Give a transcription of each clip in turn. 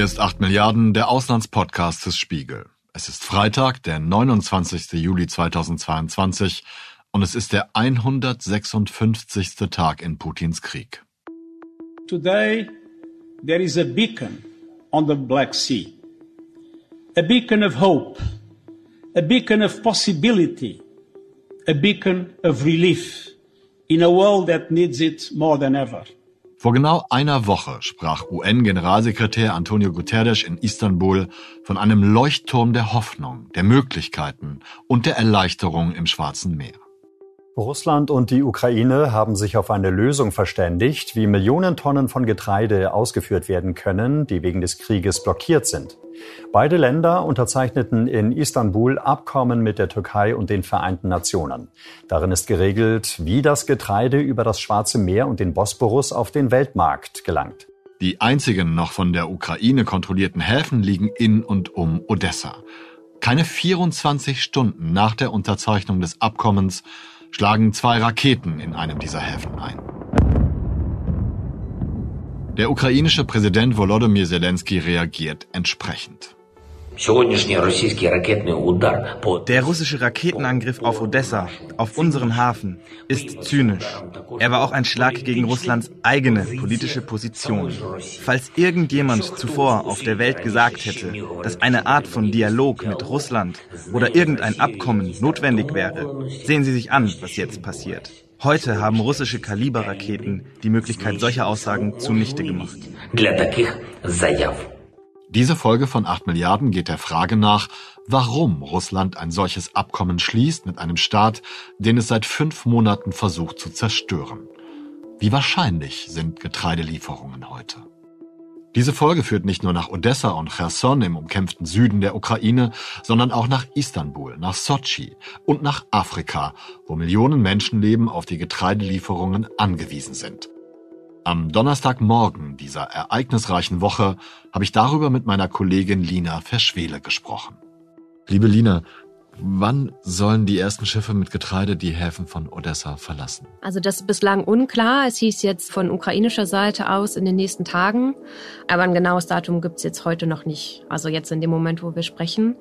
Hier ist 8 Milliarden, der Auslandspodcast des Spiegel. Es ist Freitag, der 29. Juli 2022 und es ist der 156. Tag in Putins Krieg. Today there is a beacon on the Black Sea. A beacon of hope, a beacon of possibility, a beacon of relief in a world that needs it more than ever. Vor genau einer Woche sprach UN-Generalsekretär Antonio Guterres in Istanbul von einem Leuchtturm der Hoffnung, der Möglichkeiten und der Erleichterung im Schwarzen Meer. Russland und die Ukraine haben sich auf eine Lösung verständigt, wie Millionen Tonnen von Getreide ausgeführt werden können, die wegen des Krieges blockiert sind. Beide Länder unterzeichneten in Istanbul Abkommen mit der Türkei und den Vereinten Nationen. Darin ist geregelt, wie das Getreide über das Schwarze Meer und den Bosporus auf den Weltmarkt gelangt. Die einzigen noch von der Ukraine kontrollierten Häfen liegen in und um Odessa. Keine 24 Stunden nach der Unterzeichnung des Abkommens schlagen zwei Raketen in einem dieser Häfen ein. Der ukrainische Präsident Volodymyr Zelensky reagiert entsprechend. Der russische Raketenangriff auf Odessa, auf unseren Hafen, ist zynisch. Er war auch ein Schlag gegen Russlands eigene politische Position. Falls irgendjemand zuvor auf der Welt gesagt hätte, dass eine Art von Dialog mit Russland oder irgendein Abkommen notwendig wäre, sehen Sie sich an, was jetzt passiert. Heute haben russische Kaliberraketen die Möglichkeit solcher Aussagen zunichte gemacht. Diese Folge von 8 Milliarden geht der Frage nach, warum Russland ein solches Abkommen schließt mit einem Staat, den es seit fünf Monaten versucht zu zerstören. Wie wahrscheinlich sind Getreidelieferungen heute? Diese Folge führt nicht nur nach Odessa und Cherson im umkämpften Süden der Ukraine, sondern auch nach Istanbul, nach Sochi und nach Afrika, wo Millionen Menschenleben auf die Getreidelieferungen angewiesen sind. Am Donnerstagmorgen dieser ereignisreichen Woche habe ich darüber mit meiner Kollegin Lina Verschwele gesprochen. Liebe Lina, Wann sollen die ersten Schiffe mit Getreide die Häfen von Odessa verlassen? Also das ist bislang unklar. Es hieß jetzt von ukrainischer Seite aus in den nächsten Tagen. Aber ein genaues Datum gibt es jetzt heute noch nicht. Also jetzt in dem Moment, wo wir sprechen.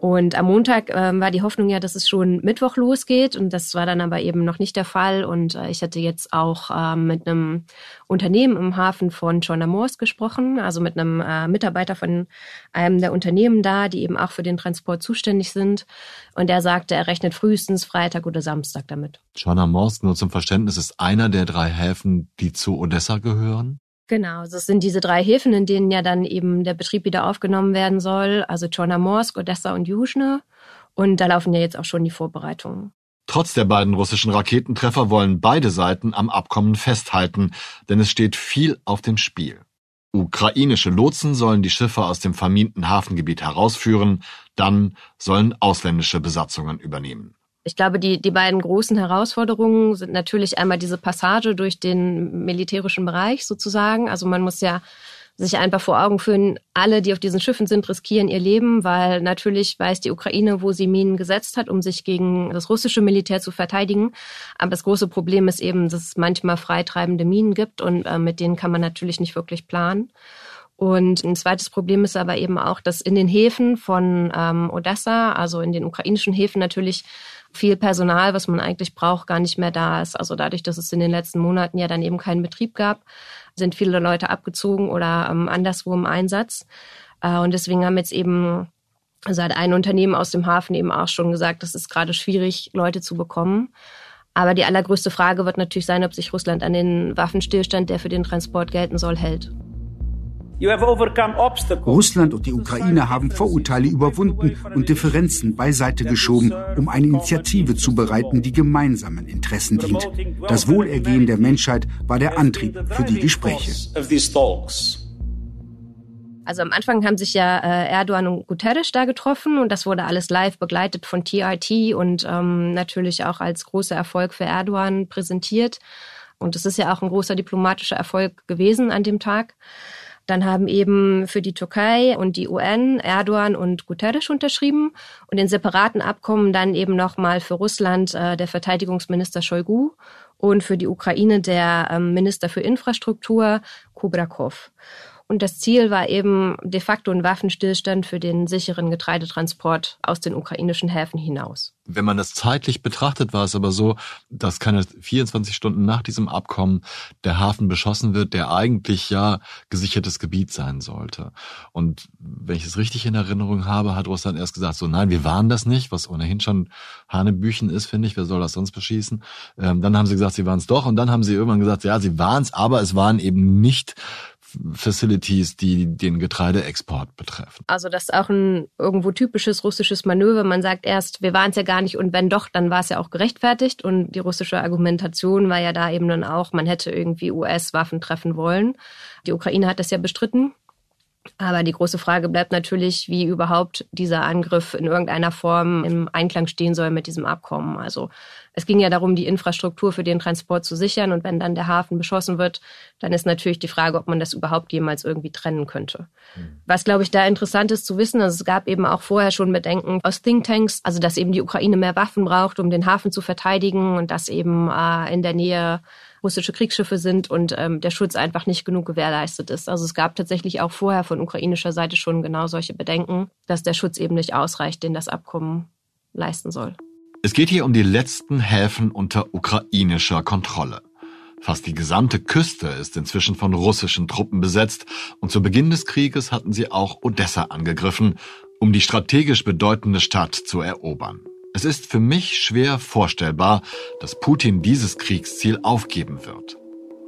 Und am Montag äh, war die Hoffnung ja, dass es schon Mittwoch losgeht. Und das war dann aber eben noch nicht der Fall. Und äh, ich hatte jetzt auch äh, mit einem Unternehmen im Hafen von Chornomorsk gesprochen. Also mit einem äh, Mitarbeiter von einem der Unternehmen da, die eben auch für den Transport zuständig sind. Und er sagte, er rechnet frühestens Freitag oder Samstag damit. Chornomorsk, nur zum Verständnis, ist einer der drei Häfen, die zu Odessa gehören? Genau, das sind diese drei Häfen, in denen ja dann eben der Betrieb wieder aufgenommen werden soll. Also Chornomorsk, Odessa und Yuzhne. Und da laufen ja jetzt auch schon die Vorbereitungen. Trotz der beiden russischen Raketentreffer wollen beide Seiten am Abkommen festhalten, denn es steht viel auf dem Spiel. Ukrainische Lotsen sollen die Schiffe aus dem verminten Hafengebiet herausführen, dann sollen ausländische Besatzungen übernehmen. Ich glaube, die, die beiden großen Herausforderungen sind natürlich einmal diese Passage durch den militärischen Bereich sozusagen. Also man muss ja sich einfach vor Augen führen, alle, die auf diesen Schiffen sind, riskieren ihr Leben, weil natürlich weiß die Ukraine, wo sie Minen gesetzt hat, um sich gegen das russische Militär zu verteidigen. Aber das große Problem ist eben, dass es manchmal freitreibende Minen gibt und äh, mit denen kann man natürlich nicht wirklich planen. Und ein zweites Problem ist aber eben auch, dass in den Häfen von ähm, Odessa, also in den ukrainischen Häfen natürlich viel Personal, was man eigentlich braucht, gar nicht mehr da ist. Also dadurch, dass es in den letzten Monaten ja dann eben keinen Betrieb gab, sind viele Leute abgezogen oder ähm, anderswo im Einsatz. Äh, und deswegen haben jetzt eben seit ein Unternehmen aus dem Hafen eben auch schon gesagt, es ist gerade schwierig, Leute zu bekommen. Aber die allergrößte Frage wird natürlich sein, ob sich Russland an den Waffenstillstand, der für den Transport gelten soll, hält. Russland und die Ukraine haben Vorurteile überwunden und Differenzen beiseite geschoben, um eine Initiative zu bereiten, die gemeinsamen Interessen dient. Das Wohlergehen der Menschheit war der Antrieb für die Gespräche. Also am Anfang haben sich ja äh, Erdogan und Guterres da getroffen und das wurde alles live begleitet von TRT und ähm, natürlich auch als großer Erfolg für Erdogan präsentiert. Und es ist ja auch ein großer diplomatischer Erfolg gewesen an dem Tag. Dann haben eben für die Türkei und die UN Erdogan und Guterres unterschrieben und in separaten Abkommen dann eben nochmal für Russland äh, der Verteidigungsminister Shoigu und für die Ukraine der ähm, Minister für Infrastruktur Kubrakov. Und das Ziel war eben de facto ein Waffenstillstand für den sicheren Getreidetransport aus den ukrainischen Häfen hinaus. Wenn man das zeitlich betrachtet, war es aber so, dass keine 24 Stunden nach diesem Abkommen der Hafen beschossen wird, der eigentlich ja gesichertes Gebiet sein sollte. Und wenn ich es richtig in Erinnerung habe, hat Russland erst gesagt, so nein, wir waren das nicht, was ohnehin schon Hanebüchen ist, finde ich, wer soll das sonst beschießen? Ähm, dann haben sie gesagt, sie waren es doch und dann haben sie irgendwann gesagt, ja, sie waren es, aber es waren eben nicht Facilities, die den Getreideexport betreffen. Also das ist auch ein irgendwo typisches russisches Manöver. Man sagt erst, wir waren es ja gar nicht und wenn doch, dann war es ja auch gerechtfertigt. Und die russische Argumentation war ja da eben dann auch, man hätte irgendwie US-Waffen treffen wollen. Die Ukraine hat das ja bestritten. Aber die große Frage bleibt natürlich, wie überhaupt dieser Angriff in irgendeiner Form im Einklang stehen soll mit diesem Abkommen. Also es ging ja darum, die Infrastruktur für den Transport zu sichern. Und wenn dann der Hafen beschossen wird, dann ist natürlich die Frage, ob man das überhaupt jemals irgendwie trennen könnte. Mhm. Was, glaube ich, da interessant ist zu wissen, also es gab eben auch vorher schon Bedenken aus Thinktanks, also dass eben die Ukraine mehr Waffen braucht, um den Hafen zu verteidigen und dass eben äh, in der Nähe russische Kriegsschiffe sind und ähm, der Schutz einfach nicht genug gewährleistet ist. Also es gab tatsächlich auch vorher von ukrainischer Seite schon genau solche Bedenken, dass der Schutz eben nicht ausreicht, den das Abkommen leisten soll. Es geht hier um die letzten Häfen unter ukrainischer Kontrolle. Fast die gesamte Küste ist inzwischen von russischen Truppen besetzt und zu Beginn des Krieges hatten sie auch Odessa angegriffen, um die strategisch bedeutende Stadt zu erobern. Es ist für mich schwer vorstellbar, dass Putin dieses Kriegsziel aufgeben wird.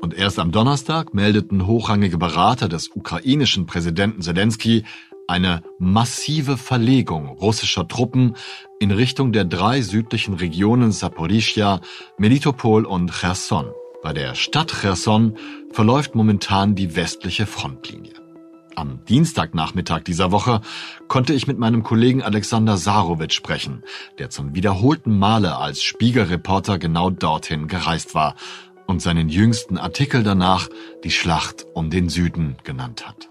Und erst am Donnerstag meldeten hochrangige Berater des ukrainischen Präsidenten Zelensky eine massive Verlegung russischer Truppen in Richtung der drei südlichen Regionen Saporischia, Melitopol und Cherson. Bei der Stadt Cherson verläuft momentan die westliche Frontlinie. Am Dienstagnachmittag dieser Woche konnte ich mit meinem Kollegen Alexander Sarowitsch sprechen, der zum wiederholten Male als Spiegelreporter genau dorthin gereist war und seinen jüngsten Artikel danach die Schlacht um den Süden genannt hat.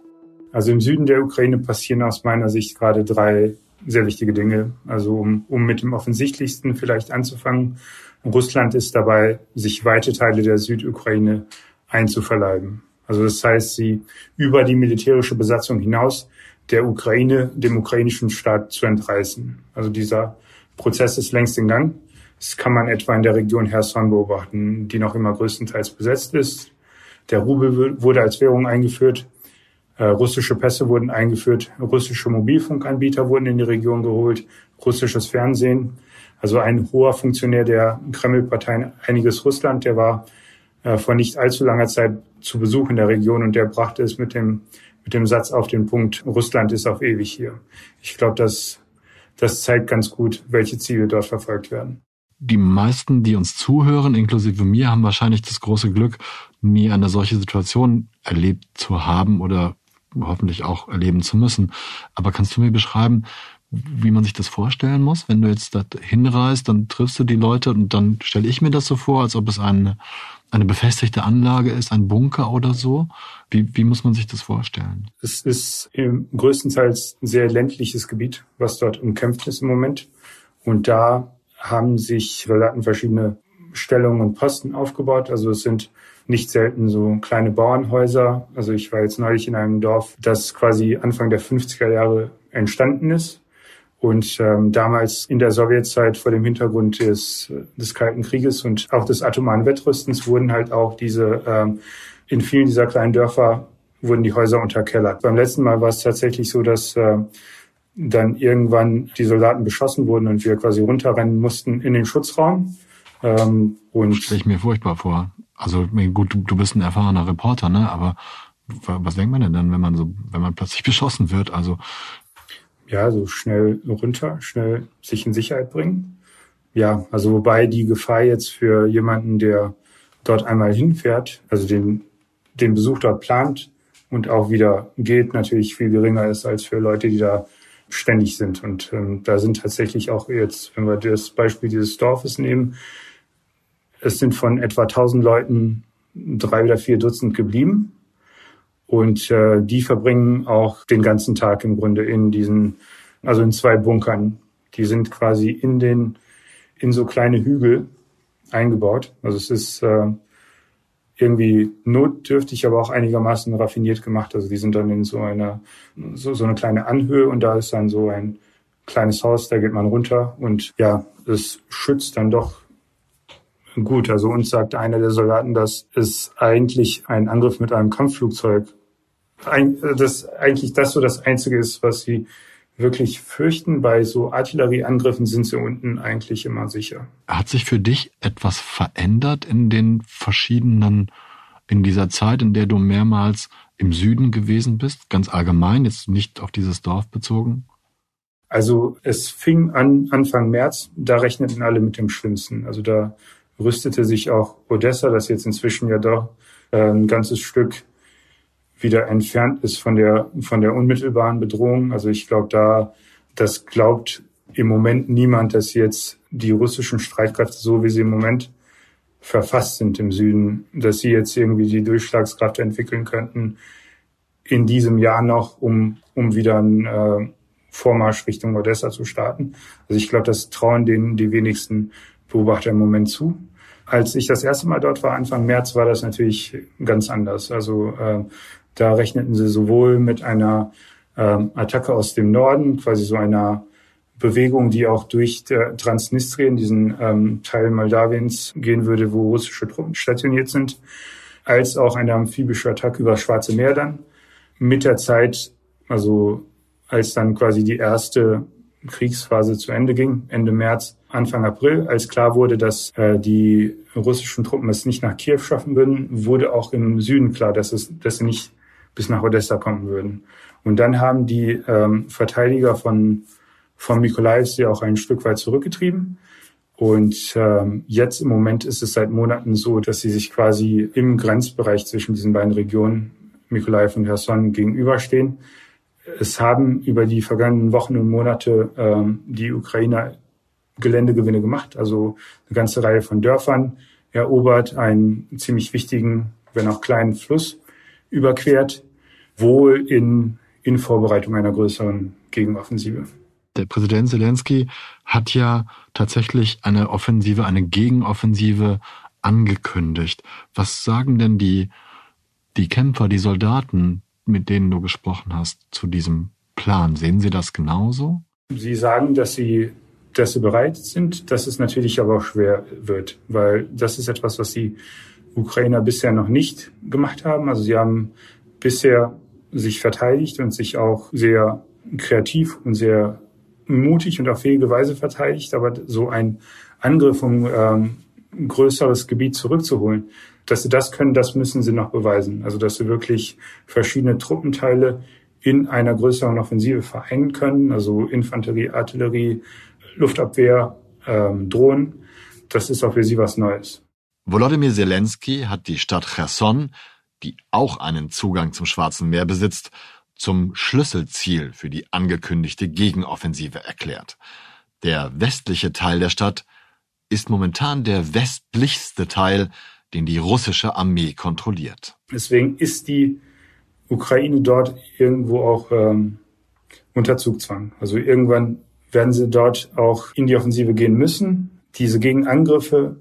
Also im Süden der Ukraine passieren aus meiner Sicht gerade drei sehr wichtige Dinge. Also um, um mit dem offensichtlichsten vielleicht anzufangen. Russland ist dabei, sich weite Teile der Südukraine einzuverleiben. Also das heißt, sie über die militärische Besatzung hinaus der Ukraine, dem ukrainischen Staat zu entreißen. Also dieser Prozess ist längst in Gang. Das kann man etwa in der Region Herson beobachten, die noch immer größtenteils besetzt ist. Der Rubel wurde als Währung eingeführt. Äh, russische Pässe wurden eingeführt. Russische Mobilfunkanbieter wurden in die Region geholt. Russisches Fernsehen. Also ein hoher Funktionär der Kreml-Partei Einiges Russland, der war äh, vor nicht allzu langer Zeit zu Besuch in der Region und der brachte es mit dem, mit dem Satz auf den Punkt, Russland ist auf ewig hier. Ich glaube, das, das zeigt ganz gut, welche Ziele dort verfolgt werden. Die meisten, die uns zuhören, inklusive mir, haben wahrscheinlich das große Glück, nie eine solche Situation erlebt zu haben oder hoffentlich auch erleben zu müssen. Aber kannst du mir beschreiben, wie man sich das vorstellen muss? Wenn du jetzt da hinreist, dann triffst du die Leute und dann stelle ich mir das so vor, als ob es eine eine befestigte Anlage ist, ein Bunker oder so? Wie, wie muss man sich das vorstellen? Es ist im größtenteils ein sehr ländliches Gebiet, was dort umkämpft ist im Moment. Und da haben sich Soldaten verschiedene Stellungen und Posten aufgebaut. Also es sind nicht selten so kleine Bauernhäuser. Also ich war jetzt neulich in einem Dorf, das quasi Anfang der 50er Jahre entstanden ist und ähm, damals in der Sowjetzeit vor dem Hintergrund des, des Kalten Krieges und auch des atomaren Wettrüstens wurden halt auch diese, ähm, in vielen dieser kleinen Dörfer wurden die Häuser unterkellert. Beim letzten Mal war es tatsächlich so, dass äh, dann irgendwann die Soldaten beschossen wurden und wir quasi runterrennen mussten in den Schutzraum. Ähm, und stelle ich mir furchtbar vor. Also gut, du, du bist ein erfahrener Reporter, ne? Aber was denkt man denn dann, wenn man so, wenn man plötzlich beschossen wird? Also ja, so schnell runter, schnell sich in Sicherheit bringen. Ja, also wobei die Gefahr jetzt für jemanden, der dort einmal hinfährt, also den, den Besuch dort plant und auch wieder geht, natürlich viel geringer ist als für Leute, die da ständig sind. Und ähm, da sind tatsächlich auch jetzt, wenn wir das Beispiel dieses Dorfes nehmen, es sind von etwa 1000 Leuten drei oder vier Dutzend geblieben. Und äh, die verbringen auch den ganzen Tag im Grunde in diesen, also in zwei Bunkern. Die sind quasi in den, in so kleine Hügel eingebaut. Also es ist, äh, irgendwie notdürftig, aber auch einigermaßen raffiniert gemacht. Also die sind dann in so einer, so, so eine kleine Anhöhe und da ist dann so ein kleines Haus, da geht man runter und ja, es schützt dann doch gut. Also uns sagt einer der Soldaten, dass es eigentlich ein Angriff mit einem Kampfflugzeug, ein, das eigentlich das so das Einzige ist, was sie wirklich fürchten. Bei so Artillerieangriffen sind sie unten eigentlich immer sicher. Hat sich für dich etwas verändert in den verschiedenen, in dieser Zeit, in der du mehrmals im Süden gewesen bist? Ganz allgemein, jetzt nicht auf dieses Dorf bezogen? Also es fing an Anfang März, da rechneten alle mit dem Schlimmsten. Also da rüstete sich auch Odessa, das jetzt inzwischen ja doch äh, ein ganzes Stück wieder entfernt ist von der, von der unmittelbaren Bedrohung. Also ich glaube, da, das glaubt im Moment niemand, dass jetzt die russischen Streitkräfte, so wie sie im Moment verfasst sind im Süden, dass sie jetzt irgendwie die Durchschlagskraft entwickeln könnten in diesem Jahr noch, um, um wieder einen äh, Vormarsch Richtung Odessa zu starten. Also ich glaube, das trauen denen die wenigsten Beobachter im Moment zu. Als ich das erste Mal dort war, Anfang März, war das natürlich ganz anders. Also äh, da rechneten sie sowohl mit einer ähm, Attacke aus dem Norden, quasi so einer Bewegung, die auch durch Transnistrien, diesen ähm, Teil Moldawiens, gehen würde, wo russische Truppen stationiert sind, als auch eine amphibische Attacke über das Schwarze Meer dann. Mit der Zeit, also als dann quasi die erste Kriegsphase zu Ende ging, Ende März, Anfang April, als klar wurde, dass äh, die russischen Truppen es nicht nach Kiew schaffen würden, wurde auch im Süden klar, dass es, dass sie nicht bis nach Odessa kommen würden. Und dann haben die ähm, Verteidiger von, von Mikolaev sie auch ein Stück weit zurückgetrieben. Und ähm, jetzt im Moment ist es seit Monaten so, dass sie sich quasi im Grenzbereich zwischen diesen beiden Regionen, Mikolaev und Herson, gegenüberstehen. Es haben über die vergangenen Wochen und Monate ähm, die Ukrainer Geländegewinne gemacht, also eine ganze Reihe von Dörfern erobert, einen ziemlich wichtigen, wenn auch kleinen Fluss überquert, wohl in, in Vorbereitung einer größeren Gegenoffensive. Der Präsident Zelensky hat ja tatsächlich eine Offensive, eine Gegenoffensive angekündigt. Was sagen denn die, die Kämpfer, die Soldaten, mit denen du gesprochen hast, zu diesem Plan? Sehen sie das genauso? Sie sagen, dass sie, dass sie bereit sind, dass es natürlich aber auch schwer wird, weil das ist etwas, was die Ukrainer bisher noch nicht gemacht haben. Also sie haben bisher sich verteidigt und sich auch sehr kreativ und sehr mutig und auf fähige Weise verteidigt. Aber so ein Angriff, um ähm, größeres Gebiet zurückzuholen, dass sie das können, das müssen sie noch beweisen. Also dass sie wirklich verschiedene Truppenteile in einer größeren Offensive vereinen können, also Infanterie, Artillerie, Luftabwehr, ähm, Drohnen. Das ist auch für sie was Neues. Volodymyr Zelensky hat die Stadt Cherson, die auch einen Zugang zum Schwarzen Meer besitzt, zum Schlüsselziel für die angekündigte Gegenoffensive erklärt. Der westliche Teil der Stadt ist momentan der westlichste Teil, den die russische Armee kontrolliert. Deswegen ist die Ukraine dort irgendwo auch ähm, unter Zugzwang. Also irgendwann werden sie dort auch in die Offensive gehen müssen. Diese Gegenangriffe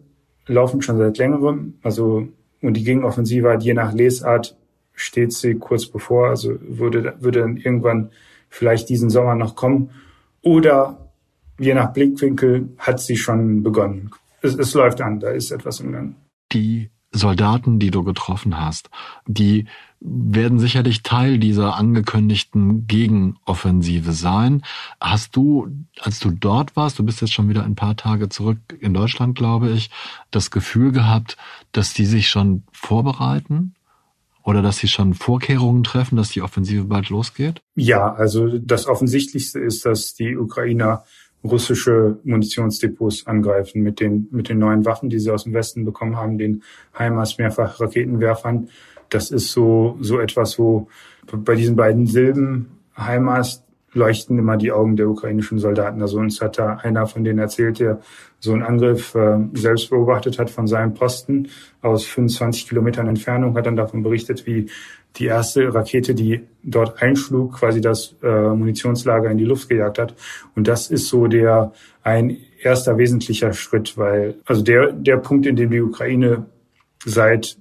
laufen schon seit längerem. Also, und die Gegenoffensive hat je nach Lesart steht sie kurz bevor. Also würde, würde dann irgendwann vielleicht diesen Sommer noch kommen. Oder je nach Blickwinkel hat sie schon begonnen. Es, es läuft an, da ist etwas im Gang. Die Soldaten, die du getroffen hast, die werden sicherlich Teil dieser angekündigten Gegenoffensive sein. Hast du, als du dort warst, du bist jetzt schon wieder ein paar Tage zurück in Deutschland, glaube ich, das Gefühl gehabt, dass die sich schon vorbereiten? Oder dass sie schon Vorkehrungen treffen, dass die Offensive bald losgeht? Ja, also das Offensichtlichste ist, dass die Ukrainer russische Munitionsdepots angreifen mit den, mit den neuen Waffen, die sie aus dem Westen bekommen haben, den HIMARS mehrfach Raketenwerfern. Das ist so, so etwas, wo bei diesen beiden Silben HIMARS leuchten immer die Augen der ukrainischen Soldaten. Also uns hat da einer von denen erzählt, der so einen Angriff äh, selbst beobachtet hat von seinem Posten aus 25 Kilometern Entfernung, hat dann davon berichtet, wie die erste Rakete, die dort einschlug, quasi das äh, Munitionslager in die Luft gejagt hat. Und das ist so der ein erster wesentlicher Schritt, weil also der der Punkt, in dem die Ukraine seit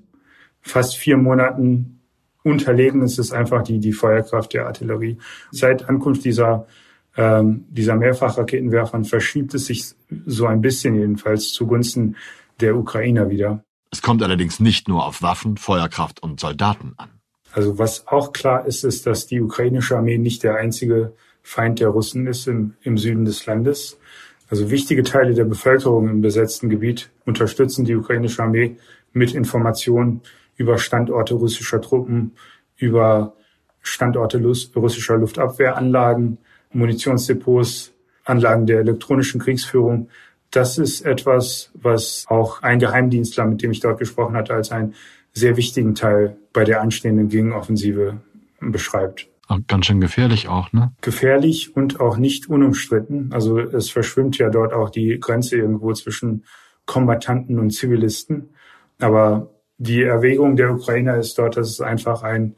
fast vier Monaten unterlegen ist es einfach die, die Feuerkraft der Artillerie. Seit Ankunft dieser, ähm, dieser Mehrfachraketenwerfern verschiebt es sich so ein bisschen jedenfalls zugunsten der Ukrainer wieder. Es kommt allerdings nicht nur auf Waffen, Feuerkraft und Soldaten an. Also was auch klar ist, ist, dass die ukrainische Armee nicht der einzige Feind der Russen ist im, im Süden des Landes. Also wichtige Teile der Bevölkerung im besetzten Gebiet unterstützen die ukrainische Armee mit Informationen über Standorte russischer Truppen, über Standorte russischer Luftabwehranlagen, Munitionsdepots, Anlagen der elektronischen Kriegsführung. Das ist etwas, was auch ein Geheimdienstler, mit dem ich dort gesprochen hatte, als einen sehr wichtigen Teil bei der anstehenden Gegenoffensive beschreibt. Ganz schön gefährlich auch, ne? Gefährlich und auch nicht unumstritten. Also es verschwimmt ja dort auch die Grenze irgendwo zwischen Kombattanten und Zivilisten. Aber die Erwägung der Ukrainer ist dort, dass es einfach ein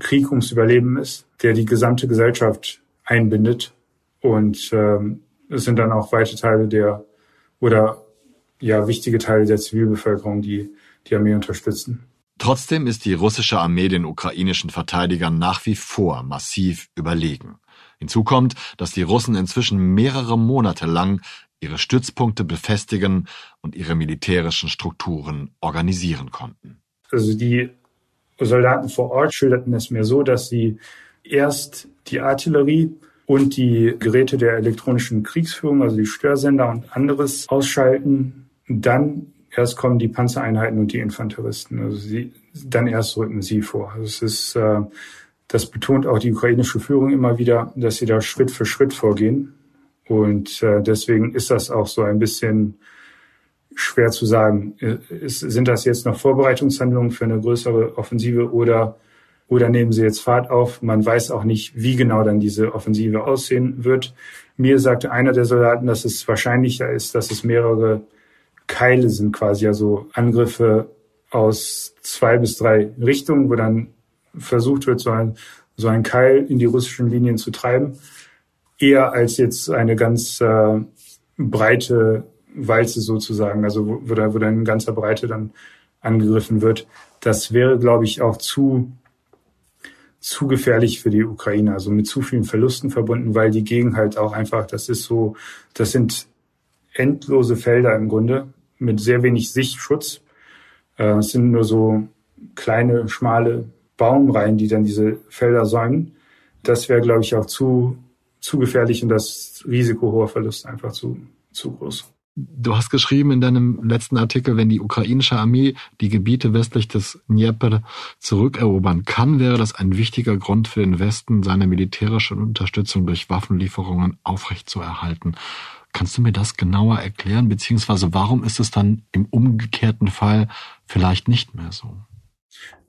Krieg ums Überleben ist, der die gesamte Gesellschaft einbindet. Und ähm, es sind dann auch weite Teile der oder ja wichtige Teile der Zivilbevölkerung, die die Armee unterstützen. Trotzdem ist die russische Armee den ukrainischen Verteidigern nach wie vor massiv überlegen. Hinzu kommt, dass die Russen inzwischen mehrere Monate lang ihre Stützpunkte befestigen und ihre militärischen Strukturen organisieren konnten. Also die Soldaten vor Ort schilderten es mir so, dass sie erst die Artillerie und die Geräte der elektronischen Kriegsführung, also die Störsender und anderes ausschalten, dann erst kommen die Panzereinheiten und die Infanteristen. Also sie, dann erst rücken sie vor. Also es ist, äh, das betont auch die ukrainische Führung immer wieder, dass sie da Schritt für Schritt vorgehen. Und äh, deswegen ist das auch so ein bisschen schwer zu sagen. Ist, sind das jetzt noch Vorbereitungshandlungen für eine größere Offensive oder oder nehmen sie jetzt Fahrt auf? Man weiß auch nicht, wie genau dann diese Offensive aussehen wird. Mir sagte einer der Soldaten, dass es wahrscheinlicher ist, dass es mehrere Keile sind quasi, also Angriffe aus zwei bis drei Richtungen, wo dann versucht wird, so ein, so ein Keil in die russischen Linien zu treiben, eher als jetzt eine ganz äh, breite Walze sozusagen, also wo, wo, da, wo dann in ganzer Breite dann angegriffen wird. Das wäre, glaube ich, auch zu zu gefährlich für die Ukraine, also mit zu vielen Verlusten verbunden, weil die Gegend halt auch einfach, das ist so, das sind endlose Felder im Grunde mit sehr wenig Sichtschutz. Äh, es sind nur so kleine, schmale Baumreihen, die dann diese Felder säumen. Das wäre, glaube ich, auch zu, zu gefährlich und das Risiko hoher Verlust einfach zu, zu groß. Du hast geschrieben in deinem letzten Artikel, wenn die ukrainische Armee die Gebiete westlich des Dnieper zurückerobern kann, wäre das ein wichtiger Grund für den Westen, seine militärische Unterstützung durch Waffenlieferungen aufrechtzuerhalten. Kannst du mir das genauer erklären, beziehungsweise warum ist es dann im umgekehrten Fall vielleicht nicht mehr so?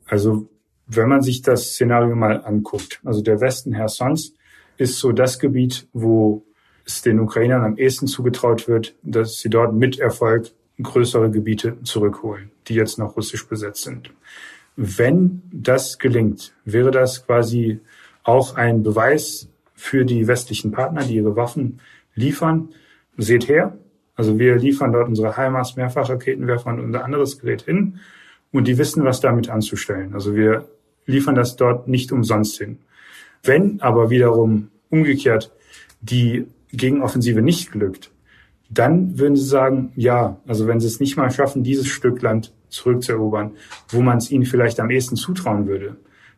Also, wenn man sich das Szenario mal anguckt, also der Westen Hersons ist so das Gebiet, wo es den Ukrainern am ehesten zugetraut wird, dass sie dort mit Erfolg größere Gebiete zurückholen, die jetzt noch russisch besetzt sind. Wenn das gelingt, wäre das quasi auch ein Beweis für die westlichen Partner, die ihre Waffen liefern, seht her. Also wir liefern dort unsere HIMARS Mehrfachraketenwerfer und unser anderes Gerät hin und die wissen, was damit anzustellen. Also wir liefern das dort nicht umsonst hin. Wenn aber wiederum umgekehrt die Gegenoffensive nicht glückt, dann würden sie sagen, ja, also wenn sie es nicht mal schaffen, dieses Stück Land zurückzuerobern, wo man es ihnen vielleicht am ehesten zutrauen würde,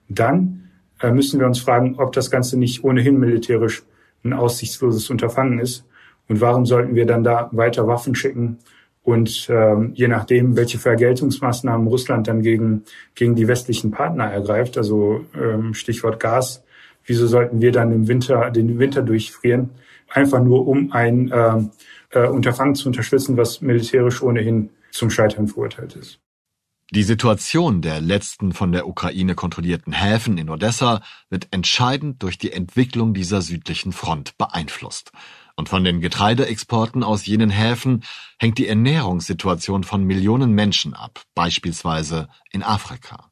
dann äh, müssen wir uns fragen, ob das Ganze nicht ohnehin militärisch ein aussichtsloses Unterfangen ist und warum sollten wir dann da weiter Waffen schicken? Und ähm, je nachdem, welche Vergeltungsmaßnahmen Russland dann gegen, gegen die westlichen Partner ergreift, also ähm, Stichwort Gas, wieso sollten wir dann im Winter den Winter durchfrieren? Einfach nur, um ein äh, äh, Unterfangen zu unterstützen, was militärisch ohnehin zum Scheitern verurteilt ist. Die Situation der letzten von der Ukraine kontrollierten Häfen in Odessa wird entscheidend durch die Entwicklung dieser südlichen Front beeinflusst. Und von den Getreideexporten aus jenen Häfen hängt die Ernährungssituation von Millionen Menschen ab, beispielsweise in Afrika.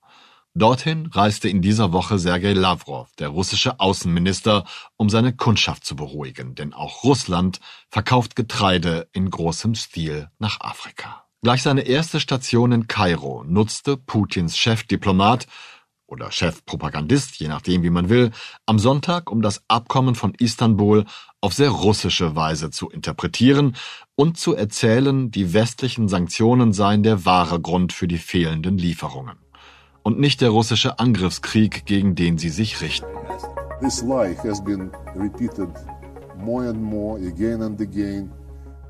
Dorthin reiste in dieser Woche Sergei Lavrov, der russische Außenminister, um seine Kundschaft zu beruhigen, denn auch Russland verkauft Getreide in großem Stil nach Afrika. Gleich seine erste Station in Kairo nutzte Putins Chefdiplomat oder Chefpropagandist, je nachdem wie man will, am Sonntag, um das Abkommen von Istanbul auf sehr russische Weise zu interpretieren und zu erzählen, die westlichen Sanktionen seien der wahre Grund für die fehlenden Lieferungen und nicht der russische Angriffskrieg, gegen den sie sich richten.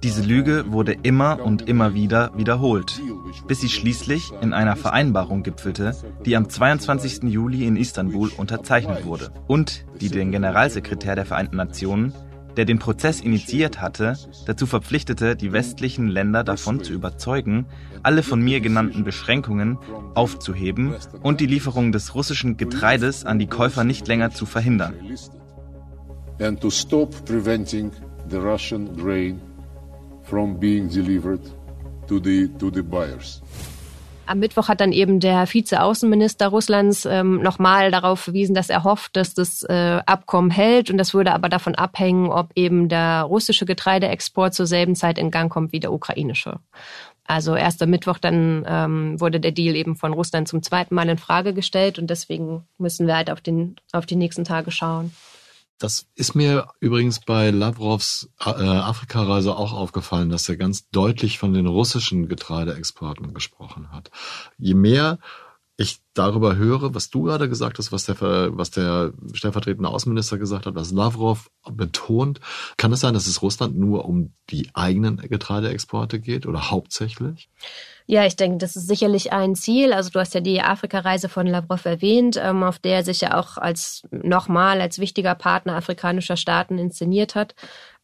Diese Lüge wurde immer und immer wieder wiederholt, bis sie schließlich in einer Vereinbarung gipfelte, die am 22. Juli in Istanbul unterzeichnet wurde und die den Generalsekretär der Vereinten Nationen, der den Prozess initiiert hatte, dazu verpflichtete, die westlichen Länder davon zu überzeugen, alle von mir genannten Beschränkungen aufzuheben und die Lieferung des russischen Getreides an die Käufer nicht länger zu verhindern. To the to the. Am Mittwoch hat dann eben der Vizeaußenminister Russlands ähm, nochmal darauf verwiesen, dass er hofft, dass das äh, Abkommen hält. Und das würde aber davon abhängen, ob eben der russische Getreideexport zur selben Zeit in Gang kommt wie der ukrainische. Also erst am Mittwoch dann ähm, wurde der Deal eben von Russland zum zweiten Mal in Frage gestellt und deswegen müssen wir halt auf, den, auf die nächsten Tage schauen. Das ist mir übrigens bei Lavrovs äh, Afrikareise auch aufgefallen, dass er ganz deutlich von den russischen Getreideexporten gesprochen hat. Je mehr ich darüber höre, was du gerade gesagt hast, was der, was der stellvertretende Außenminister gesagt hat, was Lavrov betont, kann es sein, dass es Russland nur um die eigenen Getreideexporte geht oder hauptsächlich? Ja, ich denke, das ist sicherlich ein Ziel. Also du hast ja die Afrika-Reise von Lavrov erwähnt, ähm, auf der er sich ja auch als nochmal als wichtiger Partner afrikanischer Staaten inszeniert hat.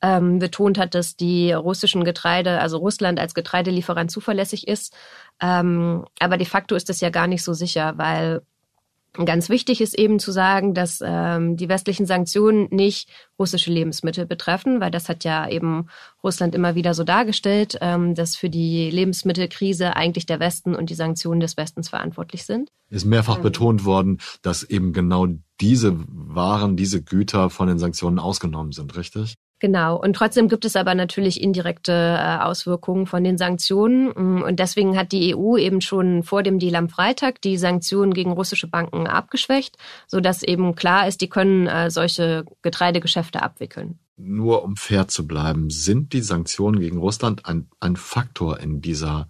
Ähm, betont hat, dass die russischen Getreide, also Russland als Getreidelieferant zuverlässig ist. Ähm, aber de facto ist das ja gar nicht so sicher, weil Ganz wichtig ist eben zu sagen, dass ähm, die westlichen Sanktionen nicht russische Lebensmittel betreffen, weil das hat ja eben Russland immer wieder so dargestellt, ähm, dass für die Lebensmittelkrise eigentlich der Westen und die Sanktionen des Westens verantwortlich sind. Ist mehrfach ähm. betont worden, dass eben genau diese Waren, diese Güter von den Sanktionen ausgenommen sind, richtig? Genau. Und trotzdem gibt es aber natürlich indirekte äh, Auswirkungen von den Sanktionen. Mm, und deswegen hat die EU eben schon vor dem Deal am Freitag die Sanktionen gegen russische Banken abgeschwächt, sodass eben klar ist, die können äh, solche Getreidegeschäfte abwickeln. Nur um fair zu bleiben, sind die Sanktionen gegen Russland ein, ein Faktor in dieser,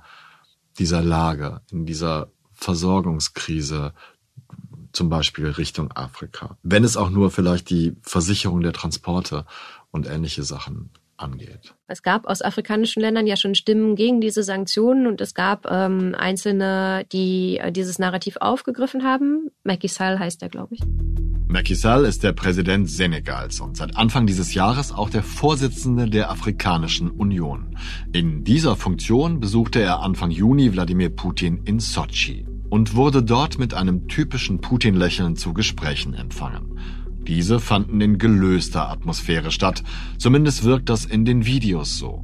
dieser Lage, in dieser Versorgungskrise, zum Beispiel Richtung Afrika. Wenn es auch nur vielleicht die Versicherung der Transporte und ähnliche Sachen angeht. Es gab aus afrikanischen Ländern ja schon Stimmen gegen diese Sanktionen und es gab ähm, Einzelne, die äh, dieses Narrativ aufgegriffen haben. Macky Sall heißt er, glaube ich. Macky Sall ist der Präsident Senegals und seit Anfang dieses Jahres auch der Vorsitzende der Afrikanischen Union. In dieser Funktion besuchte er Anfang Juni Wladimir Putin in Sochi und wurde dort mit einem typischen Putin-Lächeln zu Gesprächen empfangen. Diese fanden in gelöster Atmosphäre statt. Zumindest wirkt das in den Videos so.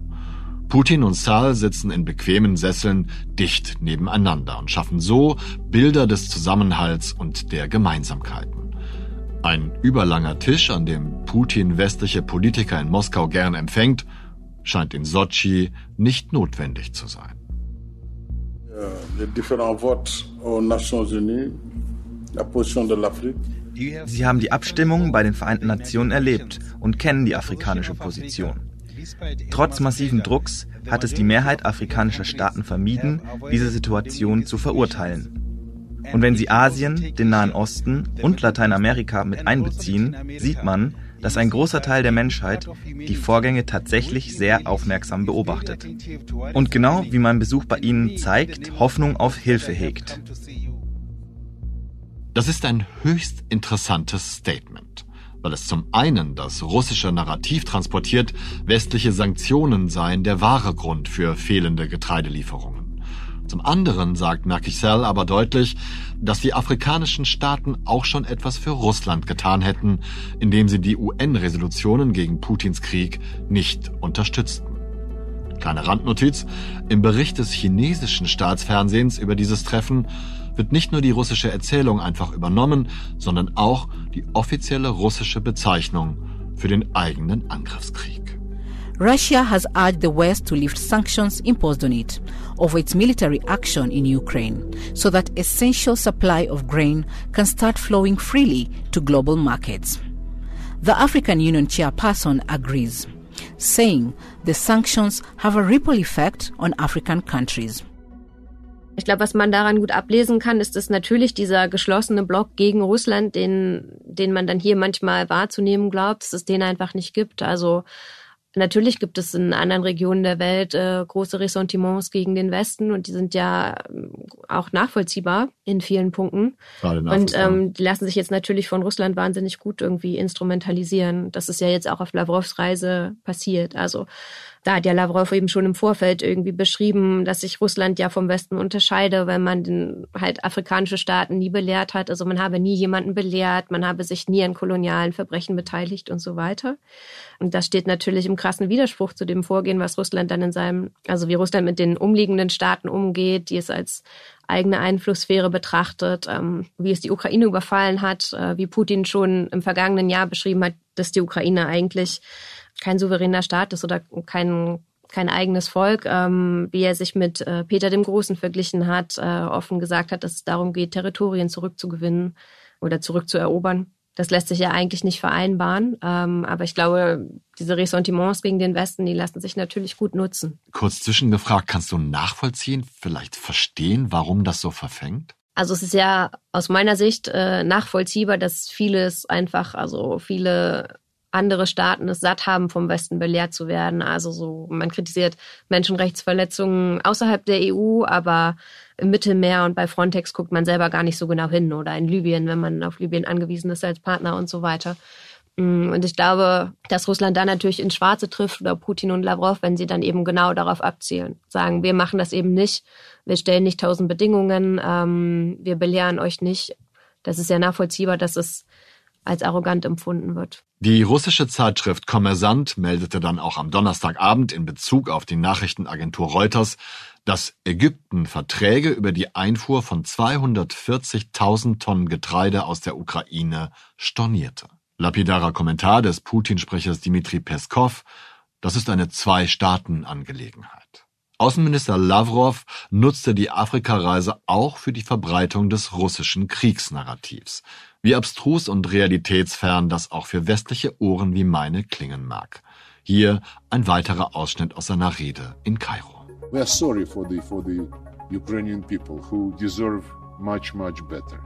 Putin und Sal sitzen in bequemen Sesseln dicht nebeneinander und schaffen so Bilder des Zusammenhalts und der Gemeinsamkeiten. Ein überlanger Tisch, an dem Putin westliche Politiker in Moskau gern empfängt, scheint in Sochi nicht notwendig zu sein. Sie haben die Abstimmung bei den Vereinten Nationen erlebt und kennen die afrikanische Position. Trotz massiven Drucks hat es die Mehrheit afrikanischer Staaten vermieden, diese Situation zu verurteilen. Und wenn Sie Asien, den Nahen Osten und Lateinamerika mit einbeziehen, sieht man, dass ein großer Teil der Menschheit die Vorgänge tatsächlich sehr aufmerksam beobachtet. Und genau wie mein Besuch bei Ihnen zeigt, Hoffnung auf Hilfe hegt. Das ist ein höchst interessantes Statement, weil es zum einen das russische Narrativ transportiert, westliche Sanktionen seien der wahre Grund für fehlende Getreidelieferungen. Zum anderen sagt Merkel aber deutlich, dass die afrikanischen Staaten auch schon etwas für Russland getan hätten, indem sie die UN-Resolutionen gegen Putins Krieg nicht unterstützten. Kleine Randnotiz. Im Bericht des chinesischen Staatsfernsehens über dieses Treffen wird nicht nur die russische Erzählung einfach übernommen, sondern auch die offizielle russische Bezeichnung für den eigenen Angriffskrieg. Russia has urged the West to lift sanctions imposed on it over its military action in Ukraine so that essential supply of grain can start flowing freely to global markets. The African Union chairperson agrees, saying the sanctions have a ripple effect on African countries. Ich glaube, was man daran gut ablesen kann, ist, dass natürlich dieser geschlossene Block gegen Russland, den, den man dann hier manchmal wahrzunehmen glaubt, dass es den einfach nicht gibt. Also Natürlich gibt es in anderen Regionen der Welt äh, große Ressentiments gegen den Westen und die sind ja ähm, auch nachvollziehbar in vielen Punkten. und ähm, die lassen sich jetzt natürlich von Russland wahnsinnig gut irgendwie instrumentalisieren. Das ist ja jetzt auch auf Lavrovs Reise passiert. Also da hat ja Lavrov eben schon im Vorfeld irgendwie beschrieben, dass sich Russland ja vom Westen unterscheide, wenn man den halt afrikanische Staaten nie belehrt hat. Also man habe nie jemanden belehrt, man habe sich nie an kolonialen Verbrechen beteiligt und so weiter. Und das steht natürlich im krassen Widerspruch zu dem Vorgehen, was Russland dann in seinem, also wie Russland mit den umliegenden Staaten umgeht, die es als eigene Einflusssphäre betrachtet, ähm, wie es die Ukraine überfallen hat, äh, wie Putin schon im vergangenen Jahr beschrieben hat, dass die Ukraine eigentlich kein souveräner Staat ist oder kein kein eigenes Volk, ähm, wie er sich mit äh, Peter dem Großen verglichen hat, äh, offen gesagt hat, dass es darum geht, Territorien zurückzugewinnen oder zurückzuerobern. Das lässt sich ja eigentlich nicht vereinbaren. Ähm, aber ich glaube, diese Ressentiments gegen den Westen, die lassen sich natürlich gut nutzen. Kurz zwischengefragt, kannst du nachvollziehen, vielleicht verstehen, warum das so verfängt? Also es ist ja aus meiner Sicht äh, nachvollziehbar, dass vieles einfach, also viele andere Staaten es satt haben, vom Westen belehrt zu werden. Also so, man kritisiert Menschenrechtsverletzungen außerhalb der EU, aber im Mittelmeer und bei Frontex guckt man selber gar nicht so genau hin oder in Libyen, wenn man auf Libyen angewiesen ist als Partner und so weiter. Mm, und ich glaube, dass Russland da natürlich ins Schwarze trifft oder Putin und Lavrov, wenn sie dann eben genau darauf abzielen. Sagen, wir machen das eben nicht, wir stellen nicht tausend Bedingungen, ähm, wir belehren euch nicht. Das ist ja nachvollziehbar, dass es als arrogant empfunden wird. Die russische Zeitschrift Kommersant meldete dann auch am Donnerstagabend in Bezug auf die Nachrichtenagentur Reuters, dass Ägypten Verträge über die Einfuhr von 240.000 Tonnen Getreide aus der Ukraine stornierte. Lapidarer Kommentar des Putin-Sprechers Dmitri Peskov, das ist eine Zwei-Staaten-Angelegenheit. Außenminister Lavrov nutzte die Afrikareise auch für die Verbreitung des russischen Kriegsnarrativs wie abstrus und realitätsfern das auch für westliche Ohren wie meine klingen mag. Hier ein weiterer Ausschnitt aus seiner Rede in Kairo. We are sorry for the, for the Ukrainian people who deserve much, much better.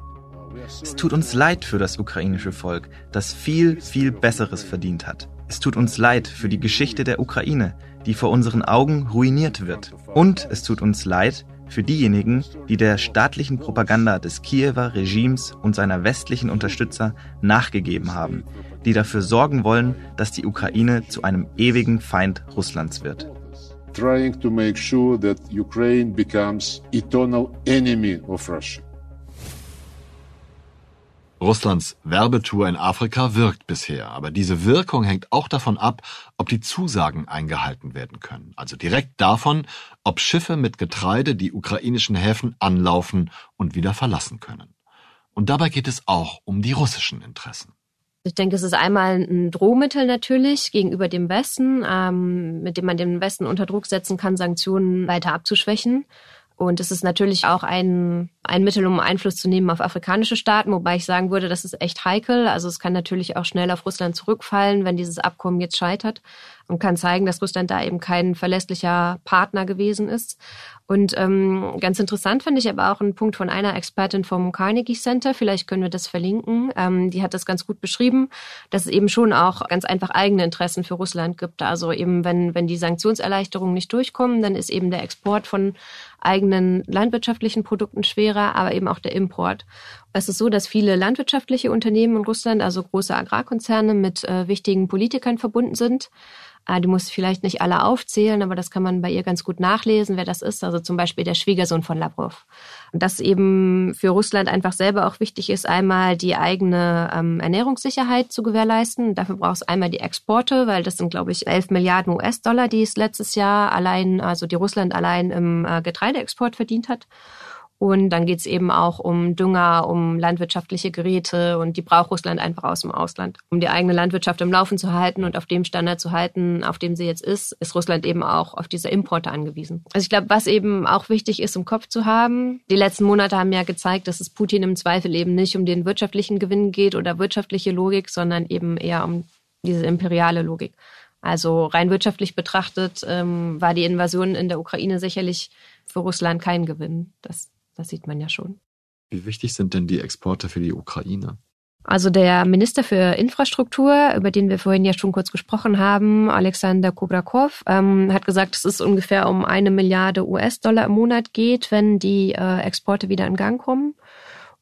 Es tut uns leid für das ukrainische Volk, das viel, viel Besseres verdient hat. Es tut uns leid für die Geschichte der Ukraine, die vor unseren Augen ruiniert wird. Und es tut uns leid für diejenigen, die der staatlichen Propaganda des Kiewer Regimes und seiner westlichen Unterstützer nachgegeben haben, die dafür sorgen wollen, dass die Ukraine zu einem ewigen Feind Russlands wird. Trying to make sure that Ukraine becomes eternal enemy of Russia. Russlands Werbetour in Afrika wirkt bisher, aber diese Wirkung hängt auch davon ab, ob die Zusagen eingehalten werden können. Also direkt davon, ob Schiffe mit Getreide die ukrainischen Häfen anlaufen und wieder verlassen können. Und dabei geht es auch um die russischen Interessen. Ich denke, es ist einmal ein Drohmittel natürlich gegenüber dem Westen, ähm, mit dem man den Westen unter Druck setzen kann, Sanktionen weiter abzuschwächen. Und es ist natürlich auch ein, ein Mittel, um Einfluss zu nehmen auf afrikanische Staaten, wobei ich sagen würde, das ist echt heikel. Also es kann natürlich auch schnell auf Russland zurückfallen, wenn dieses Abkommen jetzt scheitert und kann zeigen, dass Russland da eben kein verlässlicher Partner gewesen ist. Und ähm, ganz interessant finde ich aber auch einen Punkt von einer Expertin vom Carnegie Center, vielleicht können wir das verlinken, ähm, die hat das ganz gut beschrieben, dass es eben schon auch ganz einfach eigene Interessen für Russland gibt. Also eben, wenn, wenn die Sanktionserleichterungen nicht durchkommen, dann ist eben der Export von eigenen landwirtschaftlichen Produkten schwerer, aber eben auch der Import. Es ist so, dass viele landwirtschaftliche Unternehmen in Russland, also große Agrarkonzerne mit äh, wichtigen Politikern verbunden sind. Ah, du musst vielleicht nicht alle aufzählen, aber das kann man bei ihr ganz gut nachlesen, wer das ist. Also zum Beispiel der Schwiegersohn von Lavrov. Und das eben für Russland einfach selber auch wichtig ist, einmal die eigene ähm, Ernährungssicherheit zu gewährleisten. Dafür brauchst du einmal die Exporte, weil das sind, glaube ich, 11 Milliarden US-Dollar, die es letztes Jahr allein, also die Russland allein im äh, Getreideexport verdient hat. Und dann geht's eben auch um Dünger, um landwirtschaftliche Geräte und die braucht Russland einfach aus dem Ausland. Um die eigene Landwirtschaft im Laufen zu halten und auf dem Standard zu halten, auf dem sie jetzt ist, ist Russland eben auch auf diese Importe angewiesen. Also ich glaube, was eben auch wichtig ist, im Kopf zu haben, die letzten Monate haben ja gezeigt, dass es Putin im Zweifel eben nicht um den wirtschaftlichen Gewinn geht oder wirtschaftliche Logik, sondern eben eher um diese imperiale Logik. Also rein wirtschaftlich betrachtet ähm, war die Invasion in der Ukraine sicherlich für Russland kein Gewinn. Das das sieht man ja schon. Wie wichtig sind denn die Exporte für die Ukraine? Also der Minister für Infrastruktur, über den wir vorhin ja schon kurz gesprochen haben, Alexander Kubrakov, ähm, hat gesagt, dass es ungefähr um eine Milliarde US-Dollar im Monat geht, wenn die äh, Exporte wieder in Gang kommen.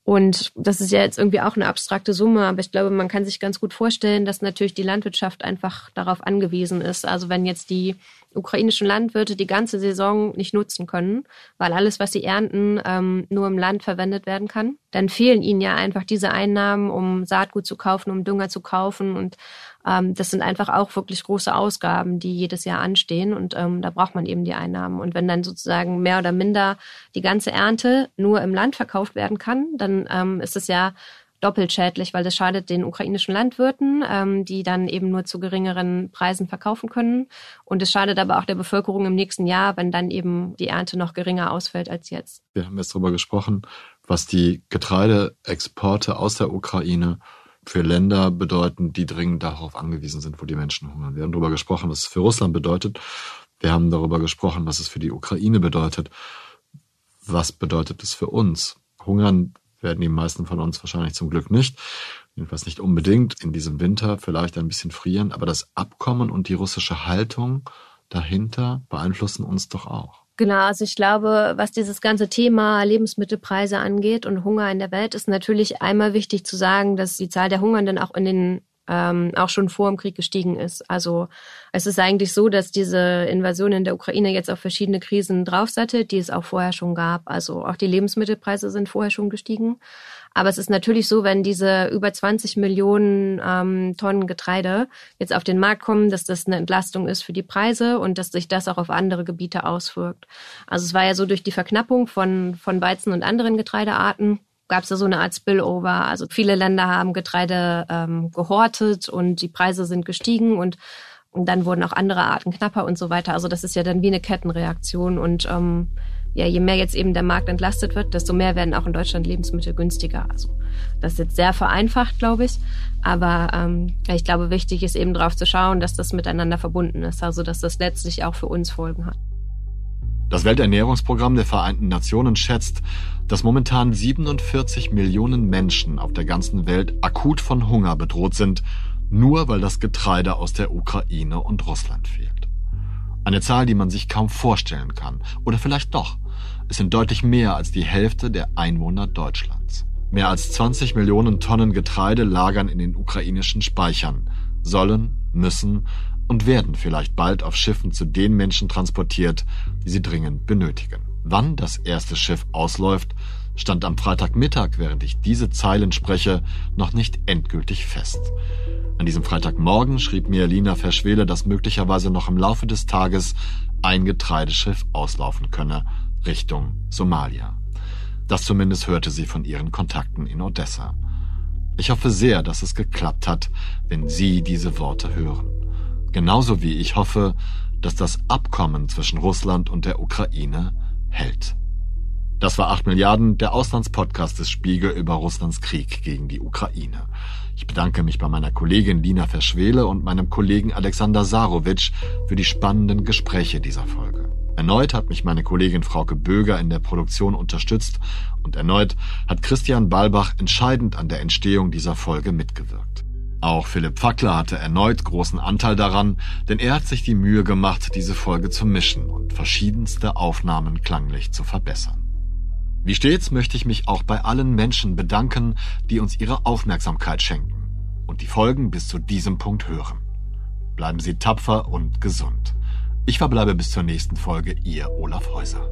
Und das ist ja jetzt irgendwie auch eine abstrakte Summe, aber ich glaube, man kann sich ganz gut vorstellen, dass natürlich die Landwirtschaft einfach darauf angewiesen ist. Also wenn jetzt die ukrainischen Landwirte die ganze Saison nicht nutzen können, weil alles, was sie ernten, ähm, nur im Land verwendet werden kann, dann fehlen ihnen ja einfach diese Einnahmen, um Saatgut zu kaufen, um Dünger zu kaufen. Und ähm, das sind einfach auch wirklich große Ausgaben, die jedes Jahr anstehen. Und ähm, da braucht man eben die Einnahmen. Und wenn dann sozusagen mehr oder minder die ganze Ernte nur im Land verkauft werden kann, dann ähm, ist es ja doppelt schädlich, weil das schadet den ukrainischen Landwirten, ähm, die dann eben nur zu geringeren Preisen verkaufen können. Und es schadet aber auch der Bevölkerung im nächsten Jahr, wenn dann eben die Ernte noch geringer ausfällt als jetzt. Wir haben jetzt darüber gesprochen, was die Getreideexporte aus der Ukraine für Länder bedeuten, die dringend darauf angewiesen sind, wo die Menschen hungern. Wir haben darüber gesprochen, was es für Russland bedeutet. Wir haben darüber gesprochen, was es für die Ukraine bedeutet. Was bedeutet es für uns? Hungern werden die meisten von uns wahrscheinlich zum Glück nicht. Jedenfalls nicht unbedingt in diesem Winter, vielleicht ein bisschen frieren. Aber das Abkommen und die russische Haltung dahinter beeinflussen uns doch auch. Genau, also ich glaube, was dieses ganze Thema Lebensmittelpreise angeht und Hunger in der Welt, ist natürlich einmal wichtig zu sagen, dass die Zahl der Hungernden auch in den ähm, auch schon vor dem Krieg gestiegen ist. Also es ist eigentlich so, dass diese Invasion in der Ukraine jetzt auf verschiedene Krisen draufsattelt, die es auch vorher schon gab. Also auch die Lebensmittelpreise sind vorher schon gestiegen. Aber es ist natürlich so, wenn diese über 20 Millionen ähm, Tonnen Getreide jetzt auf den Markt kommen, dass das eine Entlastung ist für die Preise und dass sich das auch auf andere Gebiete auswirkt. Also es war ja so durch die Verknappung von, von Weizen und anderen Getreidearten gab es da so eine Art Spillover. Also viele Länder haben Getreide ähm, gehortet und die Preise sind gestiegen und, und dann wurden auch andere Arten knapper und so weiter. Also das ist ja dann wie eine Kettenreaktion und ähm, ja, je mehr jetzt eben der Markt entlastet wird, desto mehr werden auch in Deutschland Lebensmittel günstiger. Also das ist jetzt sehr vereinfacht, glaube ich. Aber ähm, ich glaube, wichtig ist eben darauf zu schauen, dass das miteinander verbunden ist. Also dass das letztlich auch für uns Folgen hat. Das Welternährungsprogramm der Vereinten Nationen schätzt, dass momentan 47 Millionen Menschen auf der ganzen Welt akut von Hunger bedroht sind, nur weil das Getreide aus der Ukraine und Russland fehlt. Eine Zahl, die man sich kaum vorstellen kann. Oder vielleicht doch. Es sind deutlich mehr als die Hälfte der Einwohner Deutschlands. Mehr als 20 Millionen Tonnen Getreide lagern in den ukrainischen Speichern, sollen, müssen und werden vielleicht bald auf Schiffen zu den Menschen transportiert, die sie dringend benötigen. Wann das erste Schiff ausläuft, stand am Freitagmittag, während ich diese Zeilen spreche, noch nicht endgültig fest. An diesem Freitagmorgen schrieb mir Lina Verschwele, dass möglicherweise noch im Laufe des Tages ein Getreideschiff auslaufen könne, Richtung Somalia. Das zumindest hörte sie von ihren Kontakten in Odessa. Ich hoffe sehr, dass es geklappt hat, wenn Sie diese Worte hören. Genauso wie ich hoffe, dass das Abkommen zwischen Russland und der Ukraine hält. Das war 8 Milliarden, der Auslandspodcast des Spiegel über Russlands Krieg gegen die Ukraine. Ich bedanke mich bei meiner Kollegin Lina Verschwele und meinem Kollegen Alexander Sarowitsch für die spannenden Gespräche dieser Folge. Erneut hat mich meine Kollegin Frauke Böger in der Produktion unterstützt und erneut hat Christian Balbach entscheidend an der Entstehung dieser Folge mitgewirkt. Auch Philipp Fackler hatte erneut großen Anteil daran, denn er hat sich die Mühe gemacht, diese Folge zu mischen und verschiedenste Aufnahmen klanglich zu verbessern. Wie stets möchte ich mich auch bei allen Menschen bedanken, die uns ihre Aufmerksamkeit schenken und die Folgen bis zu diesem Punkt hören. Bleiben Sie tapfer und gesund. Ich verbleibe bis zur nächsten Folge, Ihr Olaf Häuser.